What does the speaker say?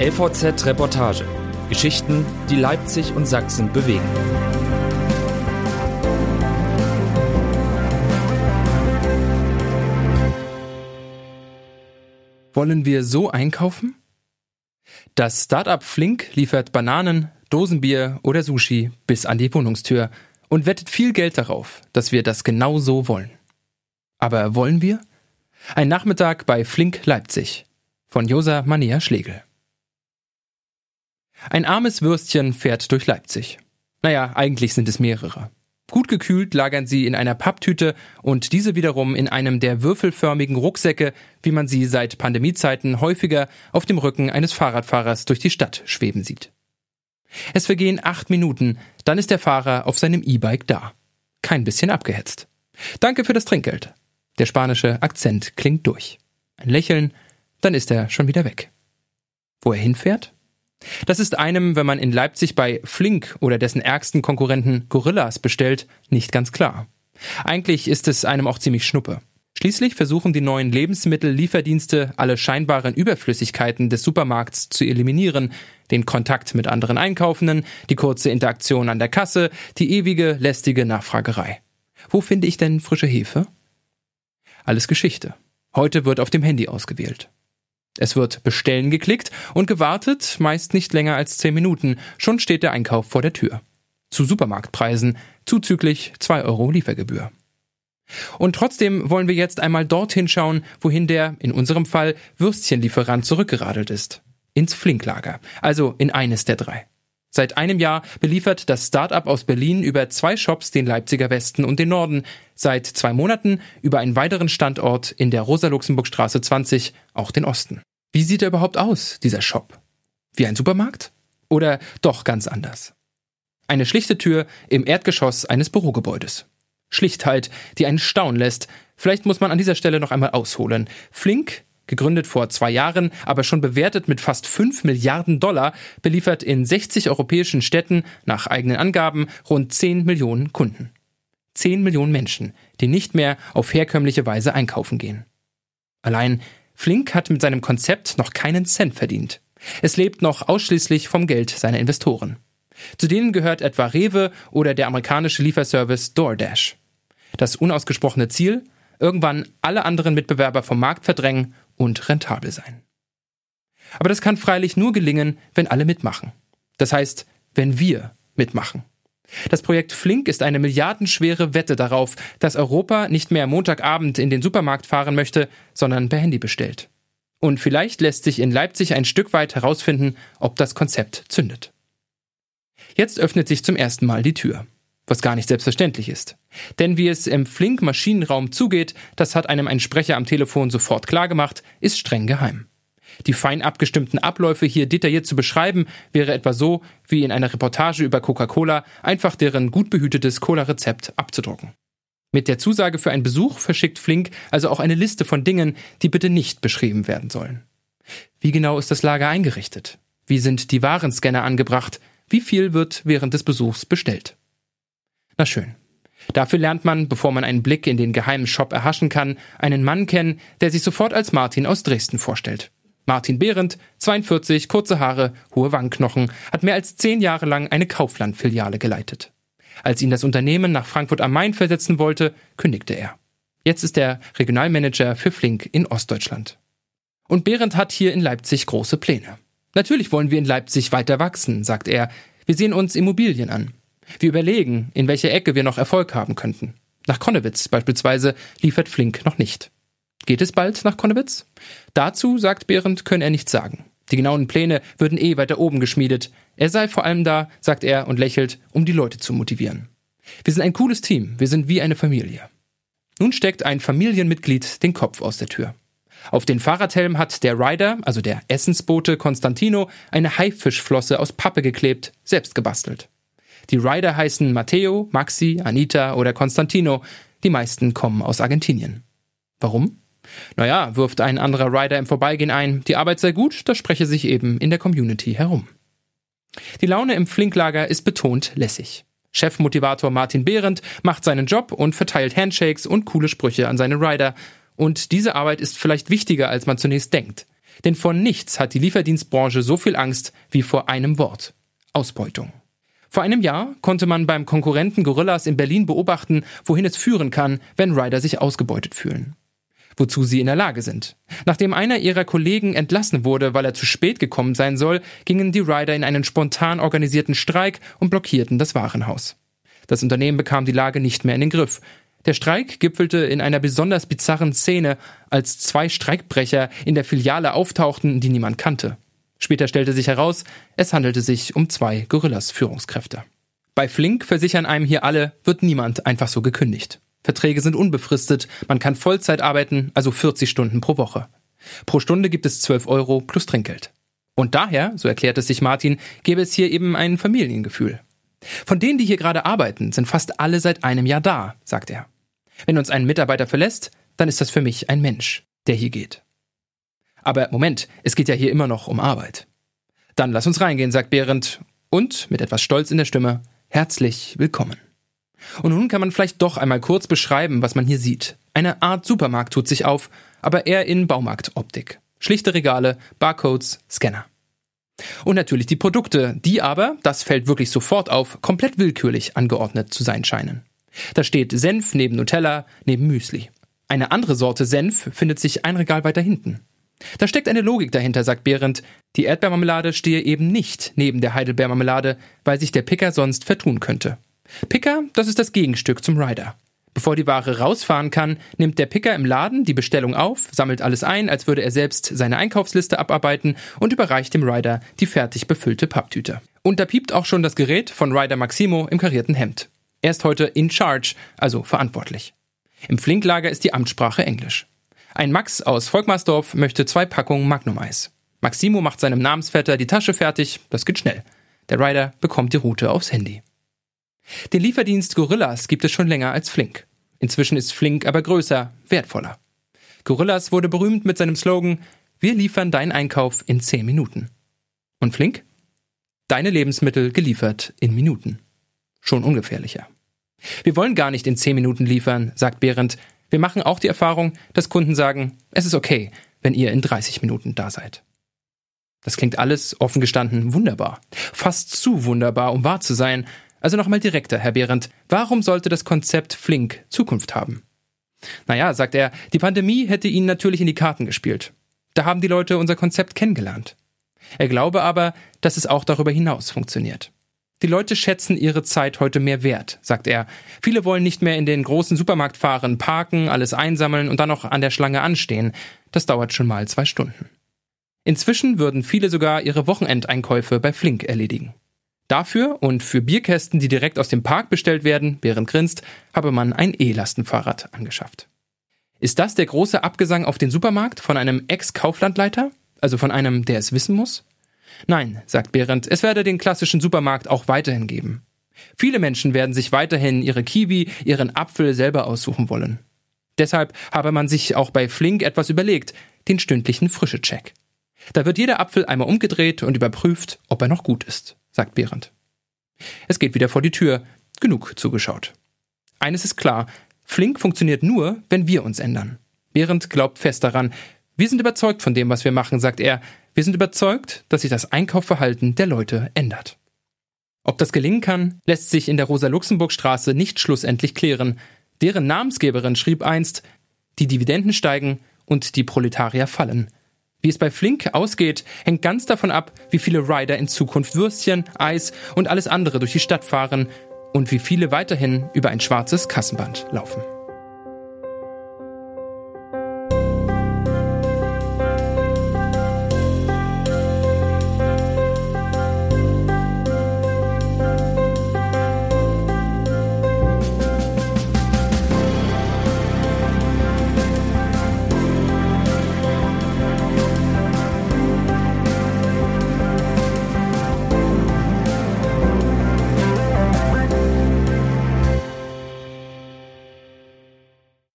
LVZ Reportage. Geschichten, die Leipzig und Sachsen bewegen. Wollen wir so einkaufen? Das Startup Flink liefert Bananen, Dosenbier oder Sushi bis an die Wohnungstür und wettet viel Geld darauf, dass wir das genau so wollen. Aber wollen wir? Ein Nachmittag bei Flink Leipzig von Josa Mania Schlegel. Ein armes Würstchen fährt durch Leipzig. Naja, eigentlich sind es mehrere. Gut gekühlt lagern sie in einer Papptüte und diese wiederum in einem der würfelförmigen Rucksäcke, wie man sie seit Pandemiezeiten häufiger auf dem Rücken eines Fahrradfahrers durch die Stadt schweben sieht. Es vergehen acht Minuten, dann ist der Fahrer auf seinem E-Bike da. Kein bisschen abgehetzt. Danke für das Trinkgeld. Der spanische Akzent klingt durch. Ein Lächeln, dann ist er schon wieder weg. Wo er hinfährt? Das ist einem, wenn man in Leipzig bei Flink oder dessen ärgsten Konkurrenten Gorillas bestellt, nicht ganz klar. Eigentlich ist es einem auch ziemlich schnuppe. Schließlich versuchen die neuen Lebensmittellieferdienste, alle scheinbaren Überflüssigkeiten des Supermarkts zu eliminieren, den Kontakt mit anderen Einkaufenden, die kurze Interaktion an der Kasse, die ewige, lästige Nachfragerei. Wo finde ich denn frische Hefe? Alles Geschichte. Heute wird auf dem Handy ausgewählt. Es wird Bestellen geklickt und gewartet, meist nicht länger als zehn Minuten, schon steht der Einkauf vor der Tür. Zu Supermarktpreisen, zuzüglich zwei Euro Liefergebühr. Und trotzdem wollen wir jetzt einmal dorthin schauen, wohin der, in unserem Fall, Würstchenlieferant zurückgeradelt ist. Ins Flinklager, also in eines der drei. Seit einem Jahr beliefert das Start-up aus Berlin über zwei Shops den Leipziger Westen und den Norden, seit zwei Monaten über einen weiteren Standort in der Rosa-Luxemburg-Straße 20 auch den Osten. Wie sieht er überhaupt aus, dieser Shop? Wie ein Supermarkt? Oder doch ganz anders? Eine schlichte Tür im Erdgeschoss eines Bürogebäudes. Schlichtheit, die einen staunen lässt. Vielleicht muss man an dieser Stelle noch einmal ausholen. Flink gegründet vor zwei Jahren, aber schon bewertet mit fast 5 Milliarden Dollar, beliefert in 60 europäischen Städten nach eigenen Angaben rund 10 Millionen Kunden. 10 Millionen Menschen, die nicht mehr auf herkömmliche Weise einkaufen gehen. Allein Flink hat mit seinem Konzept noch keinen Cent verdient. Es lebt noch ausschließlich vom Geld seiner Investoren. Zu denen gehört etwa Rewe oder der amerikanische Lieferservice DoorDash. Das unausgesprochene Ziel? Irgendwann alle anderen Mitbewerber vom Markt verdrängen und rentabel sein. Aber das kann freilich nur gelingen, wenn alle mitmachen. Das heißt, wenn wir mitmachen. Das Projekt Flink ist eine milliardenschwere Wette darauf, dass Europa nicht mehr Montagabend in den Supermarkt fahren möchte, sondern per Handy bestellt. Und vielleicht lässt sich in Leipzig ein Stück weit herausfinden, ob das Konzept zündet. Jetzt öffnet sich zum ersten Mal die Tür was gar nicht selbstverständlich ist. Denn wie es im Flink-Maschinenraum zugeht, das hat einem ein Sprecher am Telefon sofort klargemacht, ist streng geheim. Die fein abgestimmten Abläufe hier detailliert zu beschreiben, wäre etwa so, wie in einer Reportage über Coca-Cola einfach deren gut behütetes Cola-Rezept abzudrucken. Mit der Zusage für einen Besuch verschickt Flink also auch eine Liste von Dingen, die bitte nicht beschrieben werden sollen. Wie genau ist das Lager eingerichtet? Wie sind die Warenscanner angebracht? Wie viel wird während des Besuchs bestellt? Na schön. Dafür lernt man, bevor man einen Blick in den geheimen Shop erhaschen kann, einen Mann kennen, der sich sofort als Martin aus Dresden vorstellt. Martin Behrendt, 42, kurze Haare, hohe Wangenknochen, hat mehr als zehn Jahre lang eine Kaufland-Filiale geleitet. Als ihn das Unternehmen nach Frankfurt am Main versetzen wollte, kündigte er. Jetzt ist er Regionalmanager für Flink in Ostdeutschland. Und Behrendt hat hier in Leipzig große Pläne. Natürlich wollen wir in Leipzig weiter wachsen, sagt er. Wir sehen uns Immobilien an. Wir überlegen, in welcher Ecke wir noch Erfolg haben könnten. Nach Konnewitz beispielsweise liefert Flink noch nicht. Geht es bald nach Konnewitz? Dazu, sagt Behrendt, könne er nichts sagen. Die genauen Pläne würden eh weiter oben geschmiedet. Er sei vor allem da, sagt er und lächelt, um die Leute zu motivieren. Wir sind ein cooles Team, wir sind wie eine Familie. Nun steckt ein Familienmitglied den Kopf aus der Tür. Auf den Fahrradhelm hat der Rider, also der Essensbote Constantino, eine Haifischflosse aus Pappe geklebt, selbst gebastelt. Die Rider heißen Matteo, Maxi, Anita oder Constantino. Die meisten kommen aus Argentinien. Warum? Naja, wirft ein anderer Rider im Vorbeigehen ein, die Arbeit sei gut, das spreche sich eben in der Community herum. Die Laune im Flinklager ist betont lässig. Chefmotivator Martin Behrendt macht seinen Job und verteilt Handshakes und coole Sprüche an seine Rider. Und diese Arbeit ist vielleicht wichtiger, als man zunächst denkt. Denn vor nichts hat die Lieferdienstbranche so viel Angst wie vor einem Wort. Ausbeutung. Vor einem Jahr konnte man beim Konkurrenten Gorillas in Berlin beobachten, wohin es führen kann, wenn Rider sich ausgebeutet fühlen. Wozu sie in der Lage sind. Nachdem einer ihrer Kollegen entlassen wurde, weil er zu spät gekommen sein soll, gingen die Rider in einen spontan organisierten Streik und blockierten das Warenhaus. Das Unternehmen bekam die Lage nicht mehr in den Griff. Der Streik gipfelte in einer besonders bizarren Szene, als zwei Streikbrecher in der Filiale auftauchten, die niemand kannte. Später stellte sich heraus, es handelte sich um zwei Gorillas-Führungskräfte. Bei Flink versichern einem hier alle, wird niemand einfach so gekündigt. Verträge sind unbefristet, man kann Vollzeit arbeiten, also 40 Stunden pro Woche. Pro Stunde gibt es 12 Euro plus Trinkgeld. Und daher, so erklärt es sich Martin, gäbe es hier eben ein Familiengefühl. Von denen, die hier gerade arbeiten, sind fast alle seit einem Jahr da, sagt er. Wenn uns ein Mitarbeiter verlässt, dann ist das für mich ein Mensch, der hier geht. Aber Moment, es geht ja hier immer noch um Arbeit. Dann lass uns reingehen, sagt Behrendt und mit etwas Stolz in der Stimme, herzlich willkommen. Und nun kann man vielleicht doch einmal kurz beschreiben, was man hier sieht. Eine Art Supermarkt tut sich auf, aber eher in Baumarktoptik. Schlichte Regale, Barcodes, Scanner. Und natürlich die Produkte, die aber, das fällt wirklich sofort auf, komplett willkürlich angeordnet zu sein scheinen. Da steht Senf neben Nutella, neben Müsli. Eine andere Sorte Senf findet sich ein Regal weiter hinten. Da steckt eine Logik dahinter, sagt Behrendt. Die Erdbeermarmelade stehe eben nicht neben der Heidelbeermarmelade, weil sich der Picker sonst vertun könnte. Picker, das ist das Gegenstück zum Rider. Bevor die Ware rausfahren kann, nimmt der Picker im Laden die Bestellung auf, sammelt alles ein, als würde er selbst seine Einkaufsliste abarbeiten und überreicht dem Rider die fertig befüllte Papptüte. Und da piept auch schon das Gerät von Rider Maximo im karierten Hemd. Er ist heute in charge, also verantwortlich. Im Flinklager ist die Amtssprache Englisch. Ein Max aus Volkmarsdorf möchte zwei Packungen Magnum-Eis. Maximo macht seinem Namensvetter die Tasche fertig, das geht schnell. Der Rider bekommt die Route aufs Handy. Den Lieferdienst Gorillas gibt es schon länger als Flink. Inzwischen ist Flink aber größer, wertvoller. Gorillas wurde berühmt mit seinem Slogan Wir liefern deinen Einkauf in 10 Minuten. Und Flink? Deine Lebensmittel geliefert in Minuten. Schon ungefährlicher. Wir wollen gar nicht in 10 Minuten liefern, sagt Behrendt. Wir machen auch die Erfahrung, dass Kunden sagen, es ist okay, wenn ihr in 30 Minuten da seid. Das klingt alles offen gestanden wunderbar. Fast zu wunderbar, um wahr zu sein. Also nochmal direkter, Herr Behrendt. Warum sollte das Konzept Flink Zukunft haben? Naja, sagt er, die Pandemie hätte ihnen natürlich in die Karten gespielt. Da haben die Leute unser Konzept kennengelernt. Er glaube aber, dass es auch darüber hinaus funktioniert. Die Leute schätzen ihre Zeit heute mehr wert, sagt er. Viele wollen nicht mehr in den großen Supermarkt fahren, parken, alles einsammeln und dann noch an der Schlange anstehen. Das dauert schon mal zwei Stunden. Inzwischen würden viele sogar ihre Wochenendeinkäufe bei Flink erledigen. Dafür und für Bierkästen, die direkt aus dem Park bestellt werden, während grinst, habe man ein E-Lastenfahrrad angeschafft. Ist das der große Abgesang auf den Supermarkt von einem Ex-Kauflandleiter? Also von einem, der es wissen muss? Nein, sagt Behrendt, es werde den klassischen Supermarkt auch weiterhin geben. Viele Menschen werden sich weiterhin ihre Kiwi, ihren Apfel selber aussuchen wollen. Deshalb habe man sich auch bei Flink etwas überlegt, den stündlichen Frische-Check. Da wird jeder Apfel einmal umgedreht und überprüft, ob er noch gut ist, sagt Behrendt. Es geht wieder vor die Tür. Genug zugeschaut. Eines ist klar, Flink funktioniert nur, wenn wir uns ändern. Behrendt glaubt fest daran. Wir sind überzeugt von dem, was wir machen, sagt er. Wir sind überzeugt, dass sich das Einkaufverhalten der Leute ändert. Ob das gelingen kann, lässt sich in der Rosa-Luxemburg-Straße nicht schlussendlich klären. Deren Namensgeberin schrieb einst, die Dividenden steigen und die Proletarier fallen. Wie es bei Flink ausgeht, hängt ganz davon ab, wie viele Rider in Zukunft Würstchen, Eis und alles andere durch die Stadt fahren und wie viele weiterhin über ein schwarzes Kassenband laufen.